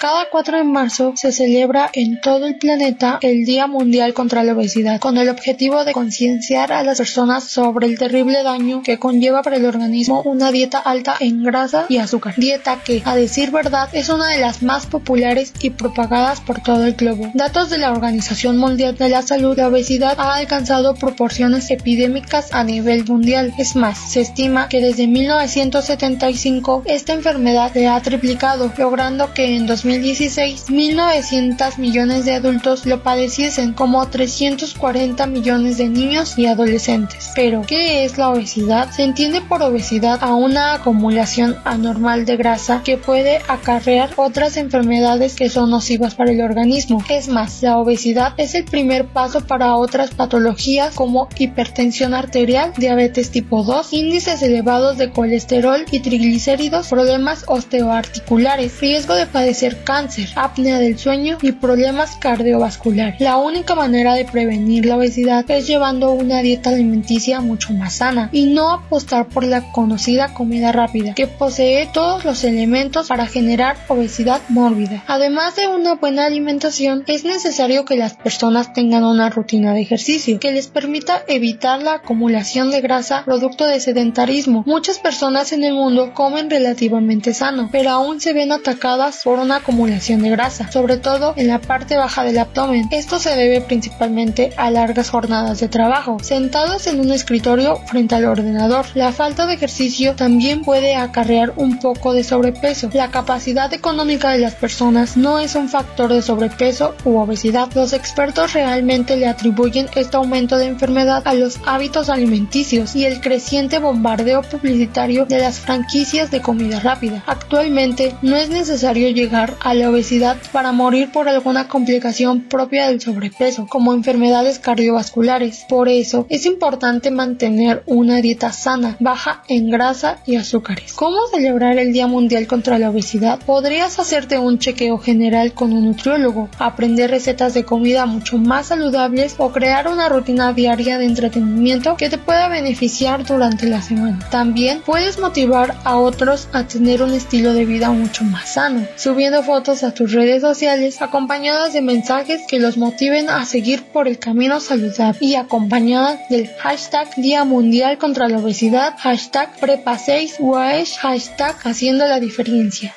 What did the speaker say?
Cada 4 de marzo se celebra en todo el planeta el Día Mundial contra la Obesidad, con el objetivo de concienciar a las personas sobre el terrible daño que conlleva para el organismo una dieta alta en grasa y azúcar. Dieta que, a decir verdad, es una de las más populares y propagadas por todo el globo. Datos de la Organización Mundial de la Salud, la obesidad ha alcanzado proporciones epidémicas a nivel mundial. Es más, se estima que desde 1975 esta enfermedad se ha triplicado, logrando que en 2016 1.900 millones de adultos lo padeciesen como 340 millones de niños y adolescentes. Pero, ¿qué es la obesidad? Se entiende por obesidad a una acumulación anormal de grasa que puede acarrear otras enfermedades que son nocivas para el organismo. Es más, la obesidad es el primer paso para otras patologías como hipertensión arterial, diabetes tipo 2, índices elevados de colesterol y triglicéridos, problemas osteoarticulares, riesgo de padecer cáncer, apnea del sueño y problemas cardiovasculares. La única manera de prevenir la obesidad es llevando una dieta alimenticia mucho más sana y no apostar por la conocida comida rápida que posee todos los elementos para generar obesidad mórbida. Además de una buena alimentación, es necesario que las personas tengan una rutina de ejercicio que les permita evitar la acumulación de grasa producto de sedentarismo. Muchas personas en el mundo comen relativamente sano, pero aún se ven atacadas por una acumulación de grasa, sobre todo en la parte baja del abdomen. Esto se debe principalmente a largas jornadas de trabajo, sentados en un escritorio frente al ordenador. La falta de ejercicio también puede acarrear un poco de sobrepeso. La capacidad económica de las personas no es un factor de sobrepeso u obesidad. Los expertos realmente le atribuyen este aumento de enfermedad a los hábitos alimenticios y el creciente bombardeo publicitario de las franquicias de comida rápida. Actualmente no es necesario llegar a la obesidad para morir por alguna complicación propia del sobrepeso, como enfermedades cardiovasculares. Por eso es importante mantener una dieta sana, baja en grasa y azúcares. ¿Cómo celebrar el Día Mundial contra la Obesidad? Podrías hacerte un chequeo general con un nutriólogo, aprender recetas de comida mucho más saludables o crear una rutina diaria de entretenimiento que te pueda beneficiar durante la semana. También puedes motivar a otros a tener un estilo de vida mucho más sano, subiendo fotos a tus redes sociales acompañadas de mensajes que los motiven a seguir por el camino saludable y acompañadas del hashtag Día Mundial contra la Obesidad, hashtag Prepa6 hashtag Haciendo la Diferencia.